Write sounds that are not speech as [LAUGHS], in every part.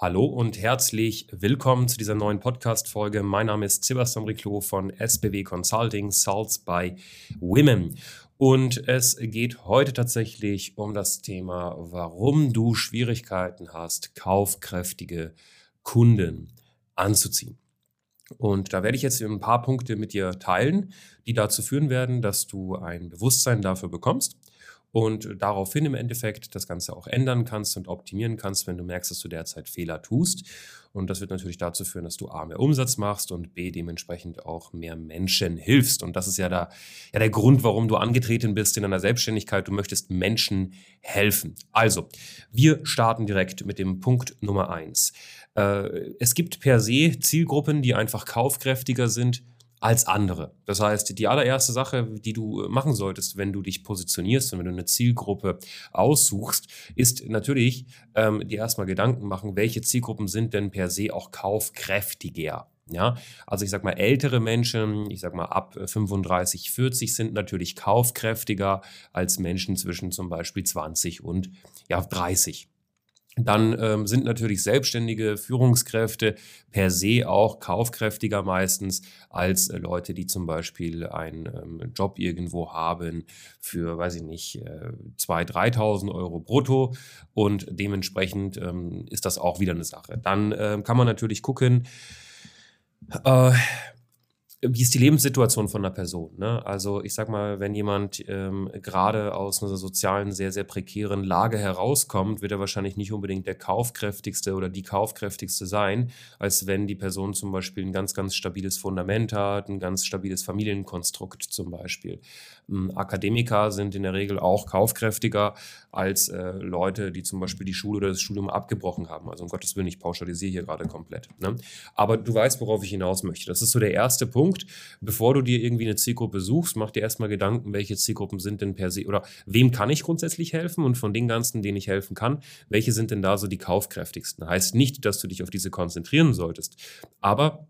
Hallo und herzlich willkommen zu dieser neuen Podcast-Folge. Mein Name ist Sebastian Riclo von SBW Consulting, Salts by Women. Und es geht heute tatsächlich um das Thema, warum du Schwierigkeiten hast, kaufkräftige Kunden anzuziehen. Und da werde ich jetzt ein paar Punkte mit dir teilen, die dazu führen werden, dass du ein Bewusstsein dafür bekommst und daraufhin im Endeffekt das Ganze auch ändern kannst und optimieren kannst, wenn du merkst, dass du derzeit Fehler tust. Und das wird natürlich dazu führen, dass du A, mehr Umsatz machst und B, dementsprechend auch mehr Menschen hilfst. Und das ist ja, da, ja der Grund, warum du angetreten bist in deiner Selbstständigkeit. Du möchtest Menschen helfen. Also, wir starten direkt mit dem Punkt Nummer eins. Äh, es gibt per se Zielgruppen, die einfach kaufkräftiger sind als andere. Das heißt, die allererste Sache, die du äh, machen solltest, wenn du dich positionierst und wenn du eine Zielgruppe aussuchst, ist natürlich ähm, dir erstmal Gedanken machen, welche Zielgruppen sind denn per se auch kaufkräftiger. Ja, also ich sag mal, ältere Menschen, ich sag mal ab 35, 40 sind natürlich kaufkräftiger als Menschen zwischen zum Beispiel 20 und ja, 30. Dann ähm, sind natürlich selbstständige Führungskräfte per se auch kaufkräftiger meistens als äh, Leute, die zum Beispiel einen ähm, Job irgendwo haben für, weiß ich nicht, äh, 2.000, 3.000 Euro brutto und dementsprechend ähm, ist das auch wieder eine Sache. Dann ähm, kann man natürlich gucken, äh, wie ist die Lebenssituation von einer Person? Ne? Also ich sag mal, wenn jemand ähm, gerade aus einer sozialen, sehr, sehr prekären Lage herauskommt, wird er wahrscheinlich nicht unbedingt der kaufkräftigste oder die kaufkräftigste sein, als wenn die Person zum Beispiel ein ganz, ganz stabiles Fundament hat, ein ganz stabiles Familienkonstrukt zum Beispiel. Ähm, Akademiker sind in der Regel auch kaufkräftiger als äh, Leute, die zum Beispiel die Schule oder das Studium abgebrochen haben. Also um Gottes Willen, ich pauschalisiere hier gerade komplett. Ne? Aber du weißt, worauf ich hinaus möchte. Das ist so der erste Punkt. Punkt, bevor du dir irgendwie eine Zielgruppe suchst, mach dir erstmal Gedanken, welche Zielgruppen sind denn per se oder wem kann ich grundsätzlich helfen und von den ganzen, denen ich helfen kann, welche sind denn da so die kaufkräftigsten? Heißt nicht, dass du dich auf diese konzentrieren solltest, aber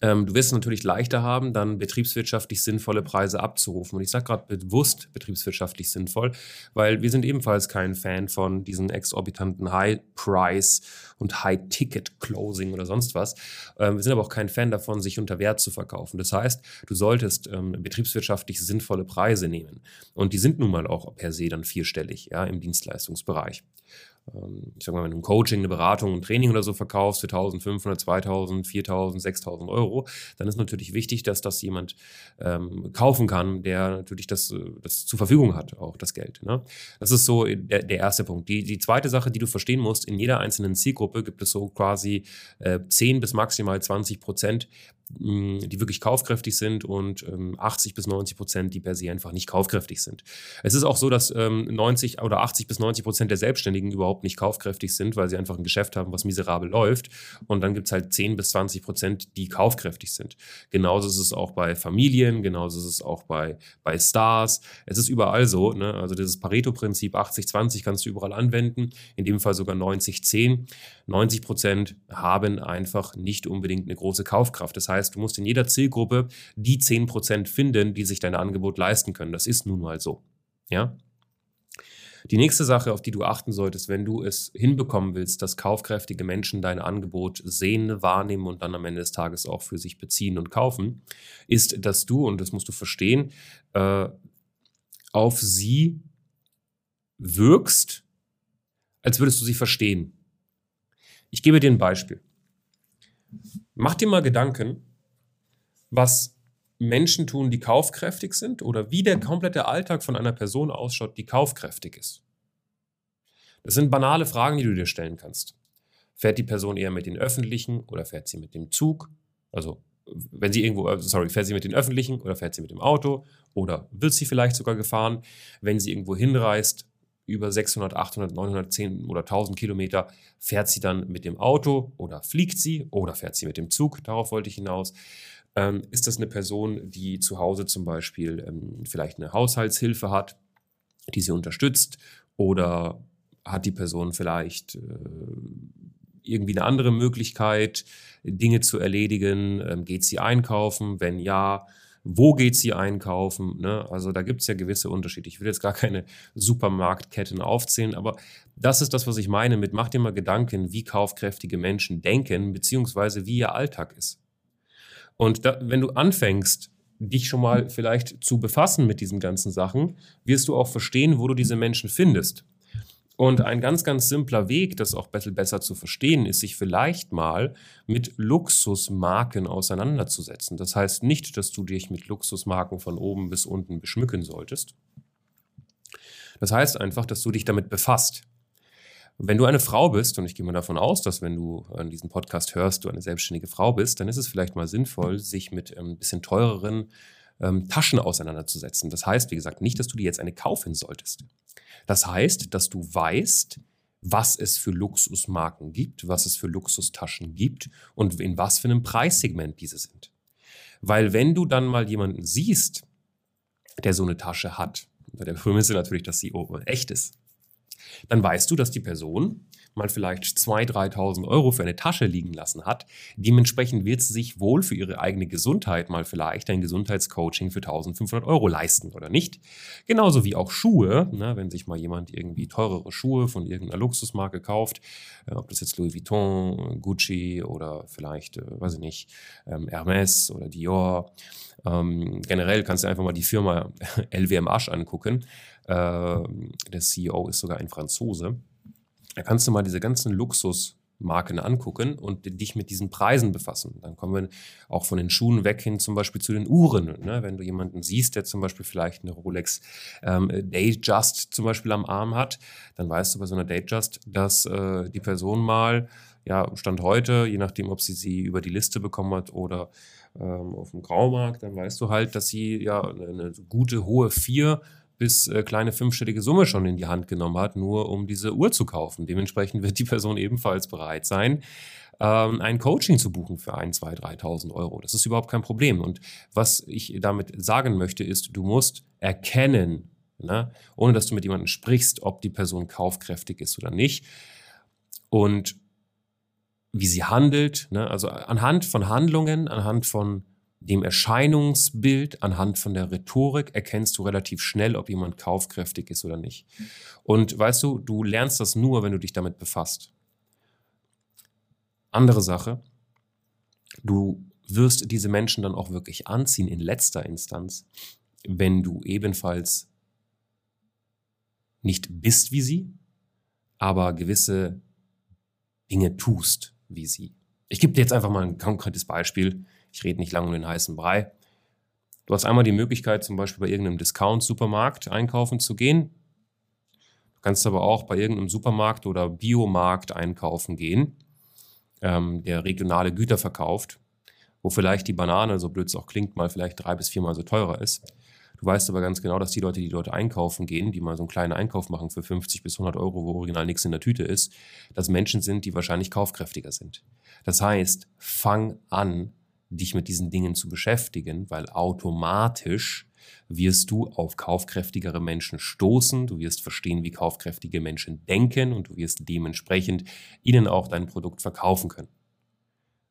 ähm, du wirst es natürlich leichter haben, dann betriebswirtschaftlich sinnvolle Preise abzurufen. Und ich sage gerade bewusst betriebswirtschaftlich sinnvoll, weil wir sind ebenfalls kein Fan von diesen exorbitanten High-Price und High-Ticket-Closing oder sonst was. Ähm, wir sind aber auch kein Fan davon, sich unter Wert zu verkaufen. Das heißt, du solltest ähm, betriebswirtschaftlich sinnvolle Preise nehmen. Und die sind nun mal auch per se dann vierstellig ja, im Dienstleistungsbereich. Ähm, ich sag mal, wenn du ein Coaching, eine Beratung, ein Training oder so verkaufst für 1500, 2000, 4000, 6000 Euro, dann ist natürlich wichtig, dass das jemand ähm, kaufen kann, der natürlich das, äh, das zur Verfügung hat, auch das Geld. Ne? Das ist so der, der erste Punkt. Die, die zweite Sache, die du verstehen musst, in jeder einzelnen Zielgruppe gibt es so quasi äh, 10 bis maximal 20 Prozent die wirklich kaufkräftig sind und 80 ähm, bis 90 Prozent, die per se einfach nicht kaufkräftig sind. Es ist auch so, dass 90 ähm, oder 80 bis 90 Prozent der Selbstständigen überhaupt nicht kaufkräftig sind, weil sie einfach ein Geschäft haben, was miserabel läuft. Und dann gibt es halt 10 bis 20 Prozent, die kaufkräftig sind. Genauso ist es auch bei Familien, genauso ist es auch bei, bei Stars. Es ist überall so. Ne? Also dieses Pareto-Prinzip 80-20 kannst du überall anwenden, in dem Fall sogar 90-10. 90 Prozent haben einfach nicht unbedingt eine große Kaufkraft. Das heißt, heißt, du musst in jeder Zielgruppe die 10% finden, die sich dein Angebot leisten können. Das ist nun mal so. Ja? Die nächste Sache, auf die du achten solltest, wenn du es hinbekommen willst, dass kaufkräftige Menschen dein Angebot sehen, wahrnehmen und dann am Ende des Tages auch für sich beziehen und kaufen, ist, dass du, und das musst du verstehen, äh, auf sie wirkst, als würdest du sie verstehen. Ich gebe dir ein Beispiel. Mach dir mal Gedanken, was Menschen tun, die kaufkräftig sind oder wie der komplette Alltag von einer Person ausschaut, die kaufkräftig ist. Das sind banale Fragen, die du dir stellen kannst. Fährt die Person eher mit den öffentlichen oder fährt sie mit dem Zug? Also, wenn sie irgendwo, äh, sorry, fährt sie mit den öffentlichen oder fährt sie mit dem Auto oder wird sie vielleicht sogar gefahren? Wenn sie irgendwo hinreist, über 600, 800, 900, 10 oder 1000 Kilometer, fährt sie dann mit dem Auto oder fliegt sie oder fährt sie mit dem Zug? Darauf wollte ich hinaus. Ähm, ist das eine Person, die zu Hause zum Beispiel ähm, vielleicht eine Haushaltshilfe hat, die sie unterstützt? Oder hat die Person vielleicht äh, irgendwie eine andere Möglichkeit, Dinge zu erledigen? Ähm, geht sie einkaufen? Wenn ja, wo geht sie einkaufen? Ne? Also da gibt es ja gewisse Unterschiede. Ich will jetzt gar keine Supermarktketten aufzählen, aber das ist das, was ich meine mit, mach dir mal Gedanken, wie kaufkräftige Menschen denken, beziehungsweise wie ihr Alltag ist. Und da, wenn du anfängst, dich schon mal vielleicht zu befassen mit diesen ganzen Sachen, wirst du auch verstehen, wo du diese Menschen findest. Und ein ganz, ganz simpler Weg, das auch besser zu verstehen, ist, sich vielleicht mal mit Luxusmarken auseinanderzusetzen. Das heißt nicht, dass du dich mit Luxusmarken von oben bis unten beschmücken solltest. Das heißt einfach, dass du dich damit befasst. Wenn du eine Frau bist, und ich gehe mal davon aus, dass wenn du an diesem Podcast hörst, du eine selbstständige Frau bist, dann ist es vielleicht mal sinnvoll, sich mit ein ähm, bisschen teureren ähm, Taschen auseinanderzusetzen. Das heißt, wie gesagt, nicht, dass du dir jetzt eine kaufen solltest. Das heißt, dass du weißt, was es für Luxusmarken gibt, was es für Luxustaschen gibt und in was für einem Preissegment diese sind. Weil wenn du dann mal jemanden siehst, der so eine Tasche hat, unter der Prämisse natürlich, dass sie echt ist, dann weißt du, dass die Person mal vielleicht 2.000, 3.000 Euro für eine Tasche liegen lassen hat. Dementsprechend wird sie sich wohl für ihre eigene Gesundheit mal vielleicht ein Gesundheitscoaching für 1.500 Euro leisten oder nicht. Genauso wie auch Schuhe, ne, wenn sich mal jemand irgendwie teurere Schuhe von irgendeiner Luxusmarke kauft, äh, ob das jetzt Louis Vuitton, Gucci oder vielleicht, äh, weiß ich nicht, ähm, Hermes oder Dior. Ähm, generell kannst du einfach mal die Firma [LAUGHS] LWMH angucken. Äh, der CEO ist sogar ein Franzose. Da kannst du mal diese ganzen Luxusmarken angucken und dich mit diesen Preisen befassen. Dann kommen wir auch von den Schuhen weg hin zum Beispiel zu den Uhren. Ne? Wenn du jemanden siehst, der zum Beispiel vielleicht eine Rolex ähm, Datejust zum Beispiel am Arm hat, dann weißt du bei so einer Datejust, dass äh, die Person mal, ja, Stand heute, je nachdem, ob sie sie über die Liste bekommen hat oder ähm, auf dem Graumarkt, dann weißt du halt, dass sie ja eine, eine gute, hohe Vier bis äh, kleine fünfstellige Summe schon in die Hand genommen hat, nur um diese Uhr zu kaufen. Dementsprechend wird die Person ebenfalls bereit sein, ähm, ein Coaching zu buchen für 1, 2, 3.000 Euro. Das ist überhaupt kein Problem. Und was ich damit sagen möchte, ist, du musst erkennen, ne, ohne dass du mit jemandem sprichst, ob die Person kaufkräftig ist oder nicht. Und wie sie handelt, ne, also anhand von Handlungen, anhand von dem Erscheinungsbild, anhand von der Rhetorik erkennst du relativ schnell, ob jemand kaufkräftig ist oder nicht. Und weißt du, du lernst das nur, wenn du dich damit befasst. Andere Sache, du wirst diese Menschen dann auch wirklich anziehen in letzter Instanz, wenn du ebenfalls nicht bist wie sie, aber gewisse Dinge tust wie sie. Ich gebe dir jetzt einfach mal ein konkretes Beispiel. Ich rede nicht lange um den heißen Brei. Du hast einmal die Möglichkeit, zum Beispiel bei irgendeinem Discount-Supermarkt einkaufen zu gehen. Du kannst aber auch bei irgendeinem Supermarkt oder Biomarkt einkaufen gehen, ähm, der regionale Güter verkauft, wo vielleicht die Banane, so blöd es auch klingt, mal vielleicht drei bis viermal so teurer ist. Du weißt aber ganz genau, dass die Leute, die dort einkaufen gehen, die mal so einen kleinen Einkauf machen für 50 bis 100 Euro, wo original nichts in der Tüte ist, dass Menschen sind, die wahrscheinlich kaufkräftiger sind. Das heißt, fang an, dich mit diesen Dingen zu beschäftigen, weil automatisch wirst du auf kaufkräftigere Menschen stoßen, du wirst verstehen, wie kaufkräftige Menschen denken und du wirst dementsprechend ihnen auch dein Produkt verkaufen können.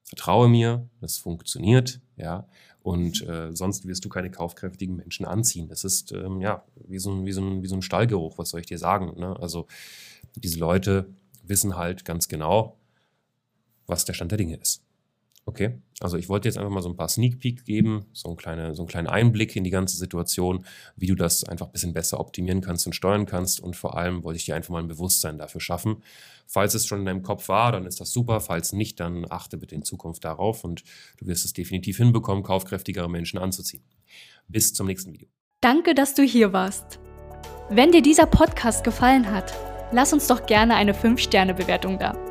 Vertraue mir, das funktioniert, ja, und äh, sonst wirst du keine kaufkräftigen Menschen anziehen. Das ist ähm, ja wie so, ein, wie, so ein, wie so ein Stallgeruch, was soll ich dir sagen? Ne? Also diese Leute wissen halt ganz genau, was der Stand der Dinge ist. Okay, also ich wollte jetzt einfach mal so ein paar Sneak Peek geben, so, ein kleine, so einen kleinen Einblick in die ganze Situation, wie du das einfach ein bisschen besser optimieren kannst und steuern kannst. Und vor allem wollte ich dir einfach mal ein Bewusstsein dafür schaffen. Falls es schon in deinem Kopf war, dann ist das super. Falls nicht, dann achte bitte in Zukunft darauf und du wirst es definitiv hinbekommen, kaufkräftigere Menschen anzuziehen. Bis zum nächsten Video. Danke, dass du hier warst. Wenn dir dieser Podcast gefallen hat, lass uns doch gerne eine 5-Sterne-Bewertung da.